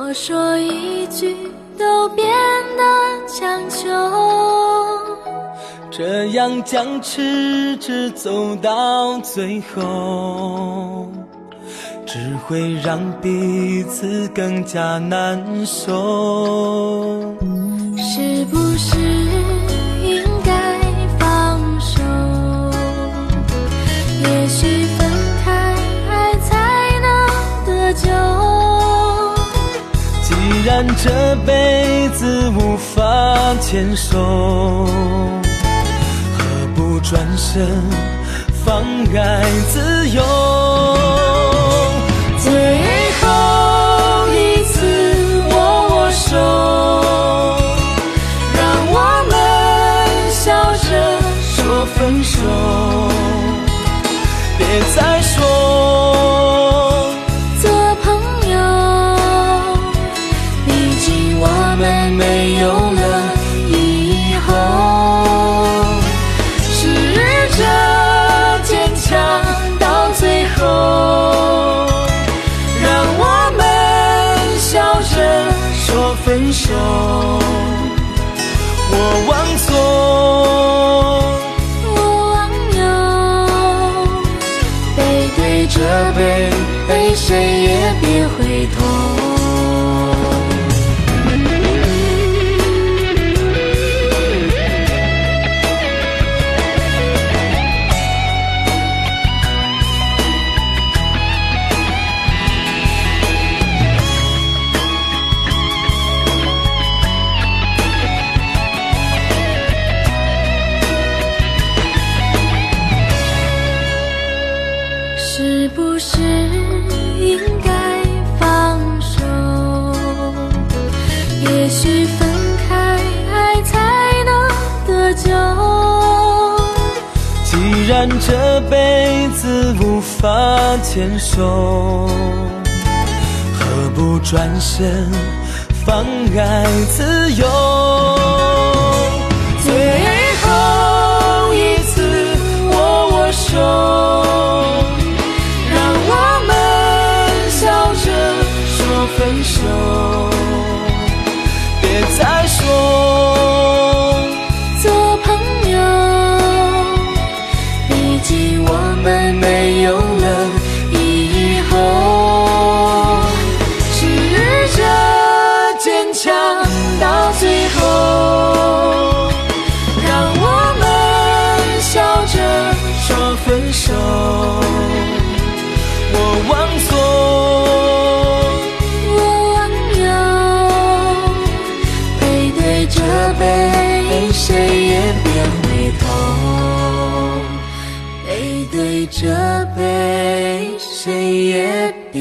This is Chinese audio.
多说一句都变得强求。这样僵持着走到最后，只会让彼此更加难受。是不是应该放手？也许既然这辈子无法牵手，何不转身放爱自由？最后一次握握手，让我们笑着说分手。别再说我们没有了以后。试着坚强到最后，让我们笑着说分手。我忘错，我忘忧，背对着背，背谁是不是应该放手？也许分开爱才能得救。既然这辈子无法牵手，何不转身放爱自由？说这杯，谁也别回头。背对着背，谁也别